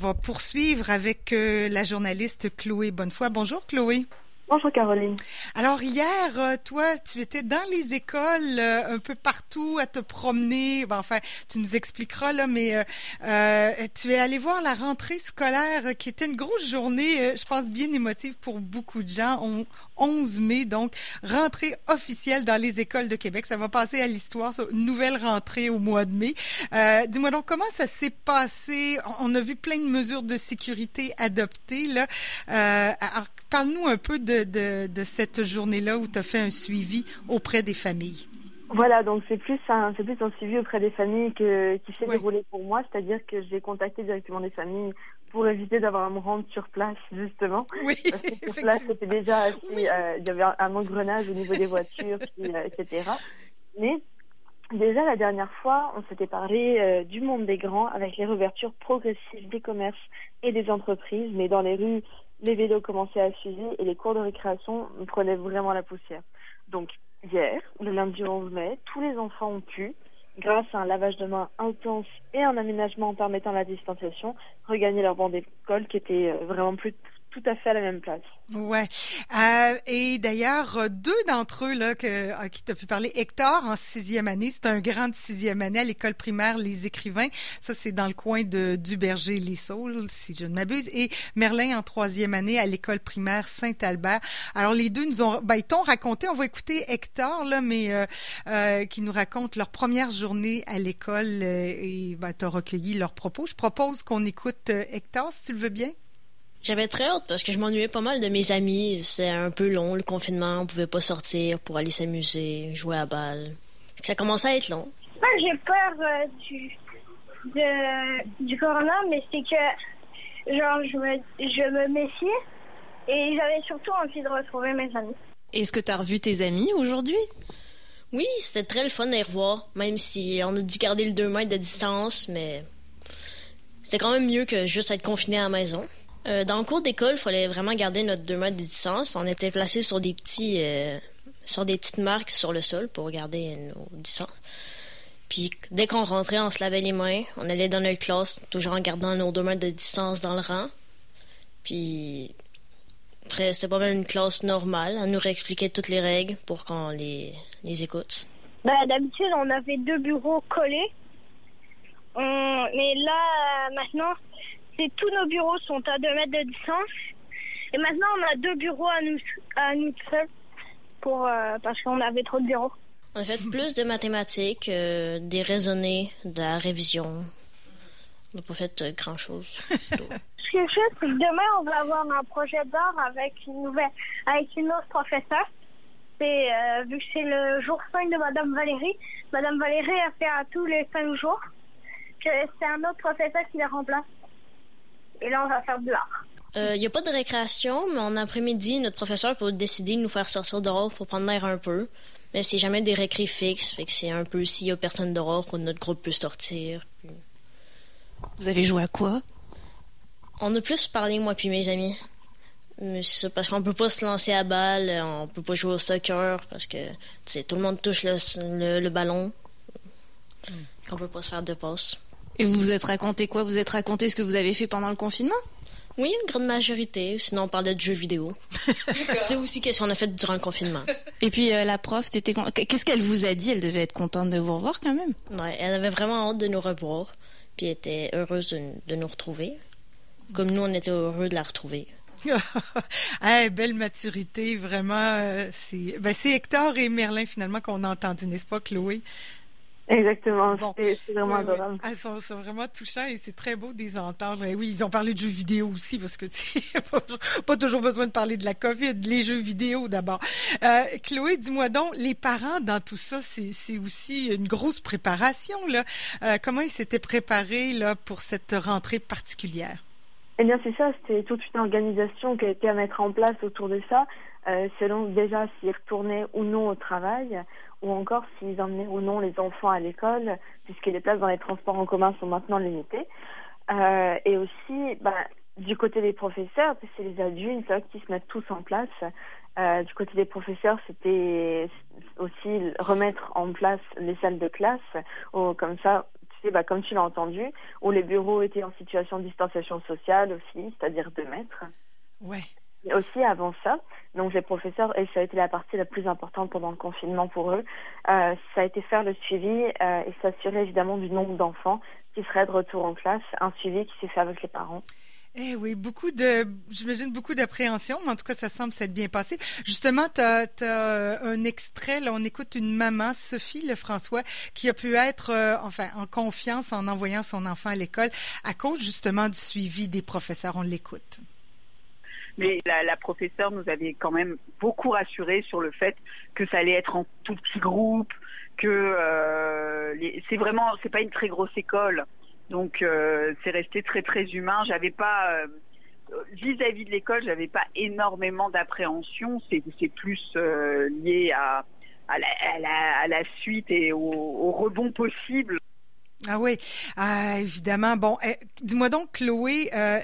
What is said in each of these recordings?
va poursuivre avec euh, la journaliste Chloé Bonnefoy. Bonjour Chloé. Bonjour Caroline. Alors hier, euh, toi, tu étais dans les écoles euh, un peu partout à te promener. enfin, tu nous expliqueras là, mais euh, tu es allé voir la rentrée scolaire qui était une grosse journée, je pense bien émotive pour beaucoup de gens. On, 11 mai, donc rentrée officielle dans les écoles de Québec. Ça va passer à l'histoire, nouvelle rentrée au mois de mai. Dis-moi donc comment ça s'est passé? On a vu plein de mesures de sécurité adoptées là. alors, parle-nous un peu de de, cette journée-là où tu as fait un suivi auprès des familles? Voilà, donc c'est plus un c'est plus un suivi auprès des familles que qui s'est déroulé pour moi, c'est-à-dire que j'ai contacté directement des familles pour éviter d'avoir à me rendre sur place justement. Oui, parce que sur place c'était déjà assez, euh, il y avait un engrenage au niveau des voitures, euh, etc. Mais déjà la dernière fois, on s'était parlé euh, du monde des grands avec les réouvertures progressives des commerces et des entreprises, mais dans les rues les vélos commençaient à suivre et les cours de récréation prenaient vraiment la poussière. Donc hier, le lundi 11 mai, tous les enfants ont pu, grâce à un lavage de mains intense et un aménagement permettant la distanciation, regagner leur banc d'école qui était euh, vraiment plus tout à fait à la même place. Ouais. Euh, et d'ailleurs, deux d'entre eux là que, à qui tu as pu parler, Hector en sixième année, c'est un grand sixième année à l'école primaire Les Écrivains. Ça, c'est dans le coin de Duberger les Saules, si je ne m'abuse. Et Merlin en troisième année à l'école primaire Saint-Albert. Alors les deux nous ont, ben, ils t'ont raconté. On va écouter Hector là, mais euh, euh, qui nous raconte leur première journée à l'école euh, et ben, t'as recueilli leurs propos. Je propose qu'on écoute euh, Hector, si tu le veux bien. J'avais très hâte parce que je m'ennuyais pas mal de mes amis. C'est un peu long le confinement, on pouvait pas sortir pour aller s'amuser, jouer à balle. Ça commençait à être long. Moi, j'ai peur euh, du de, du corona, mais c'est que genre je me je me méfiais et j'avais surtout envie de retrouver mes amis. Est-ce que tu as revu tes amis aujourd'hui? Oui, c'était très le fun de les revoir, même si on a dû garder le 2 mètres de distance, mais c'était quand même mieux que juste être confiné à la maison. Euh, dans le cours d'école, il fallait vraiment garder notre 2 mètres de distance. On était placés sur des petits, euh, sur des petites marques sur le sol pour garder nos distances. Puis dès qu'on rentrait, on se lavait les mains. On allait dans notre classe, toujours en gardant nos 2 mètres de distance dans le rang. Puis après, c'était pas mal une classe normale. On nous réexpliquait toutes les règles pour qu'on les, les écoute. Ben, D'habitude, on avait deux bureaux collés. Mais là, maintenant, tous nos bureaux sont à 2 mètres de distance. Et maintenant, on a deux bureaux à nous, à nous seuls pour, euh, parce qu'on avait trop de bureaux. On a fait plus de mathématiques, euh, des raisonnés, de la révision. On n'a pas fait euh, grand-chose. Ce que je sais, c'est que demain, on va avoir un projet d'art avec une nouvelle, avec une autre professeure. C'est, vu que c'est le jour 5 de Madame Valérie, Madame Valérie a fait à tous les 5 jours que c'est un autre professeur qui les remplace. Et là, on va faire de l'art. Il euh, n'y a pas de récréation, mais en après-midi, notre professeur peut décider de nous faire sortir dehors pour prendre l'air un peu. Mais c'est jamais des récré fixes, fait que c'est un peu s'il y a personne dehors que notre groupe peut sortir. Vous avez joué à quoi? On a plus parlé, moi puis mes amis. Mais c'est ça, parce qu'on peut pas se lancer à balle, on peut pas jouer au soccer, parce que, tout le monde touche le, le, ballon. Hmm. On peut pas se faire de passe. Et vous vous êtes raconté quoi? Vous êtes raconté ce que vous avez fait pendant le confinement? Oui, une grande majorité. Sinon, on parlait de jeux vidéo. C'est aussi qu'est-ce qu'on a fait durant le confinement. Et puis, euh, la prof, qu'est-ce qu'elle vous a dit? Elle devait être contente de vous revoir quand même. Ouais, elle avait vraiment hâte de nous revoir. Puis elle était heureuse de, nous retrouver. Comme nous, on était heureux de la retrouver. belle maturité, vraiment. Euh, ben, c'est Hector et Merlin, finalement, qu'on a entendu, n'est-ce pas, Chloé? Exactement, c'est vraiment adorable. Elles sont, vraiment touchants et c'est très beau de les entendre. Et oui, ils ont parlé de jeux vidéo aussi parce que tu pas, pas toujours besoin de parler de la COVID, les jeux vidéo d'abord. Euh, Chloé, dis-moi donc, les parents dans tout ça, c'est aussi une grosse préparation là. Euh, comment ils s'étaient préparés là pour cette rentrée particulière? Eh bien, c'est ça, c'était toute une organisation qui a été à mettre en place autour de ça, euh, selon déjà s'ils retournaient ou non au travail ou encore s'ils emmenaient ou non les enfants à l'école, puisque les places dans les transports en commun sont maintenant limitées. Euh, et aussi, bah, du côté des professeurs, c'est les adultes qui se mettent tous en place. Euh, du côté des professeurs, c'était aussi remettre en place les salles de classe, ou comme ça, sais, bah, comme tu l'as entendu, où les bureaux étaient en situation de distanciation sociale aussi, c'est-à-dire deux mètres. Ouais. Aussi avant ça, donc les professeurs, et ça a été la partie la plus importante pendant le confinement pour eux, euh, ça a été faire le suivi euh, et s'assurer évidemment du nombre d'enfants qui seraient de retour en classe, un suivi qui s'est fait avec les parents. Eh oui, beaucoup de, j'imagine beaucoup d'appréhension, mais en tout cas, ça semble s'être bien passé. Justement, tu as, un extrait, là, on écoute une maman, Sophie Lefrançois, qui a pu être, euh, enfin, en confiance en envoyant son enfant à l'école à cause justement du suivi des professeurs. On l'écoute. Mais la, professeure nous avait quand même beaucoup rassuré sur le fait que ça allait être en tout petit groupe, que euh, c'est vraiment, c'est pas une très grosse école. Donc euh, c'est resté très très humain. J'avais pas euh, vis-à-vis de l'école, j'avais pas énormément d'appréhension. C'est plus lié à, la, suite et au rebond possible. Ah oui, ah, évidemment. Bon, eh, dis-moi donc, Chloé, euh,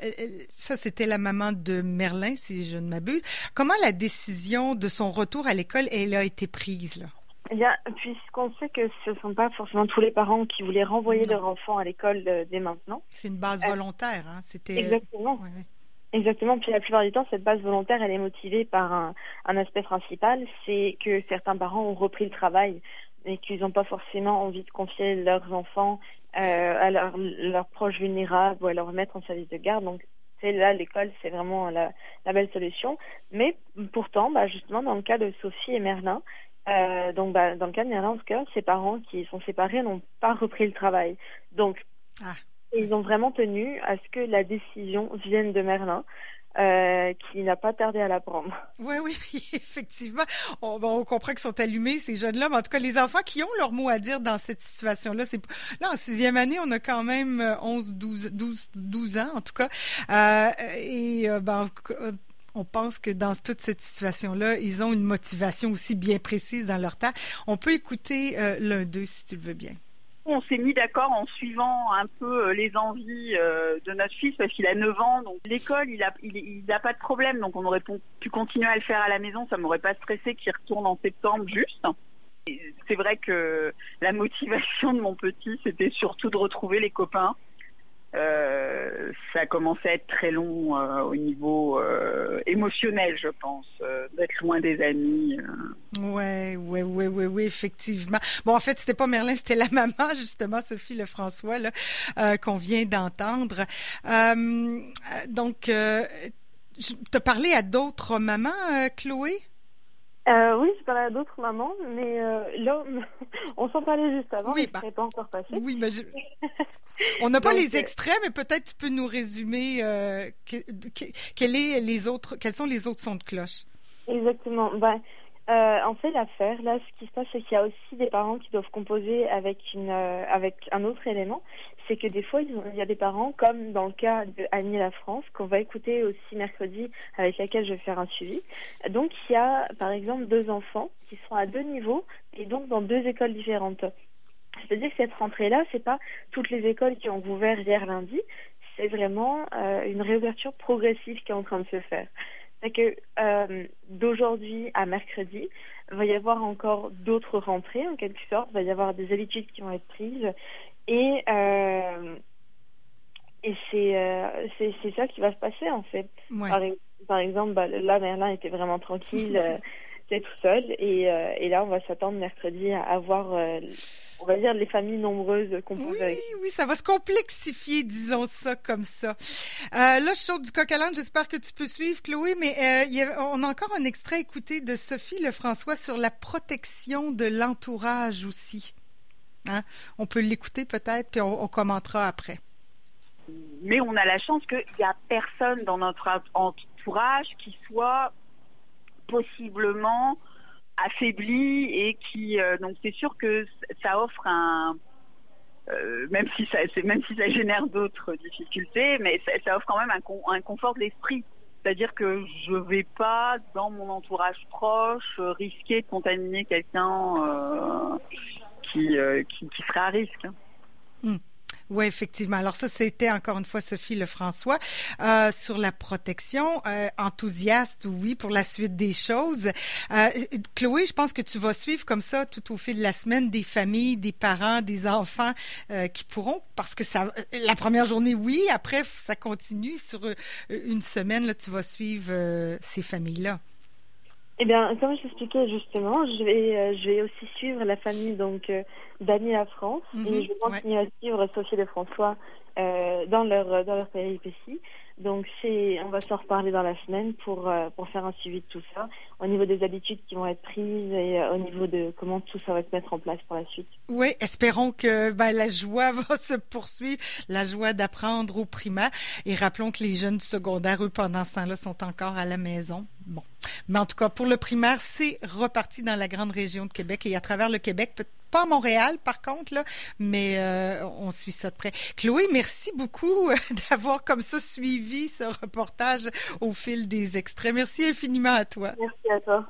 ça c'était la maman de Merlin, si je ne m'abuse. Comment la décision de son retour à l'école, elle a été prise là? Eh bien, puisqu'on sait que ce ne sont pas forcément tous les parents qui voulaient renvoyer leur enfant à l'école euh, dès maintenant. C'est une base euh, volontaire, hein? C'était exactement. Exactement. Puis la plupart du temps, cette base volontaire, elle est motivée par un, un aspect principal, c'est que certains parents ont repris le travail et qu'ils n'ont pas forcément envie de confier leurs enfants euh, à leurs proches vulnérables ou à leur mettre en service de garde. Donc c'est là l'école, c'est vraiment la, la, belle solution. Mais pourtant, bah, justement, dans le cas de Sophie et Merlin, euh, donc, bah, dans le cas de Merlin, en tout cas, ses parents qui sont séparés n'ont pas repris le travail. Donc, ah. ils ont vraiment tenu à ce que la décision vienne de Merlin. Euh, qui n'a pas tardé à la prendre. Oui, oui, effectivement. On, on comprend qu'ils sont allumés, ces jeunes-là, mais en tout cas, les enfants qui ont leur mot à dire dans cette situation-là, c'est là, en sixième année, on a quand même 11, 12, 12, 12 ans, en tout cas. Euh, et euh, ben, on pense que dans toute cette situation-là, ils ont une motivation aussi bien précise dans leur tas. On peut écouter euh, l'un d'eux si tu le veux bien. On s'est mis d'accord en suivant un peu euh, les envies euh, de notre fils parce qu'il a 9 ans. Donc l'école, il n'a il, pas de problème. Donc on aurait pu continuer à le faire à la maison. Ça m'aurait pas stressé qu'il retourne en septembre juste. C'est vrai que la motivation de mon petit, c'était surtout de retrouver les copains euh, ça a commencé à être très long euh, au niveau euh, émotionnel, je pense, d'être loin des amis. Ouais, ouais, ouais, ouais, ouais, effectivement. Bon, en fait, c'était pas Merlin, c'était la maman, justement, Sophie Lefrançois, là, qu'on vient d'entendre. donc, tu as parlé à d'autres mamans, Chloé? Euh, oui, je parlais à d'autres mamans, mais euh, là, on s'en parlait juste avant, oui, bah, pas encore passé. Oui, mais je... on n'a pas les euh, extraits, mais peut-être tu peux nous résumer euh, que, quel est les autres, quels sont les autres sons de cloche? Exactement. Ben, euh, en fait, l'affaire, là, ce qui se passe, c'est qu'il y a aussi des parents qui doivent composer avec une, avec un autre élément. C'est que des fois, il y a des parents, comme dans le cas de Annie La France, qu'on va écouter aussi mercredi, avec laquelle je vais faire un suivi. Donc, il y a, par exemple, deux enfants qui sont à deux niveaux et donc dans deux écoles différentes. C'est-à-dire que cette rentrée-là, c'est pas toutes les écoles qui ont ouvert hier lundi, c'est vraiment euh, une réouverture progressive qui est en train de se faire c'est que euh, d'aujourd'hui à mercredi, il va y avoir encore d'autres rentrées en quelque sorte, il va y avoir des habitudes qui vont être prises et euh, et c'est, euh, c'est c'est ça qui va se passer en fait. Par, par, exemple, bah, là Merlin était vraiment tranquille, était tout seul et, et là on va s'attendre mercredi à avoir on va dire, les familles nombreuses composées. Oui, oui, ça va se complexifier, disons ça comme ça. Euh, là, je sors du coq à J'espère que tu peux suivre, Chloé, mais euh, on a encore un extrait écouté de Sophie Lefrançois sur la protection de l'entourage aussi. Hein? On peut l'écouter peut-être, puis on, commentera après. Mais on a la chance qu'il n'y a personne dans notre entourage qui soit possiblement affaibli et qui euh, donc c'est sûr que ça offre un euh, même si ça génère d'autres difficultés mais ça, offre quand même un, un confort de l'esprit c'est-à-dire que je ne vais pas dans mon entourage proche risquer de contaminer quelqu'un euh, qui, qui, qui serait à risque. Hmm. Oui, effectivement. Alors ça, c'était encore une fois Sophie Lefrançois euh, sur la protection. Euh, enthousiaste, oui, pour la suite des choses. Euh, Chloé, je pense que tu vas suivre comme ça tout au fil de la semaine des familles, des parents, des enfants euh, qui pourront, parce que ça, la première journée, oui, après, ça continue sur euh, une semaine, tu vas suivre euh, ces familles-là. Eh bien, comme je t'expliquais justement, je vais, euh, je vais aussi suivre la famille donc euh, d'Annie à France Mhm, et je vais continuer à suivre Sophie et François euh, dans leur dans leur péripétie. Donc c'est, on va s'en reparler dans la semaine pour euh, pour faire un suivi de tout ça, au niveau des habitudes qui vont être prises et euh, au niveau de comment tout ça va se mettre en place pour la suite. Oui, espérons que ben, la joie va se poursuivre, la joie d'apprendre au primaire. Et rappelons que les jeunes du secondaire, eux, pendant ce temps-là, sont encore à la maison. Bon. Mais en tout cas, pour le primaire, c'est reparti dans la grande région de Québec et à travers le Québec, peut- pas Montréal, par contre, là, mais euh, on suit ça de près. Chloé, merci beaucoup euh, d'avoir comme ça suivi ce reportage au fil des extraits. Merci infiniment à toi. Merci à toi.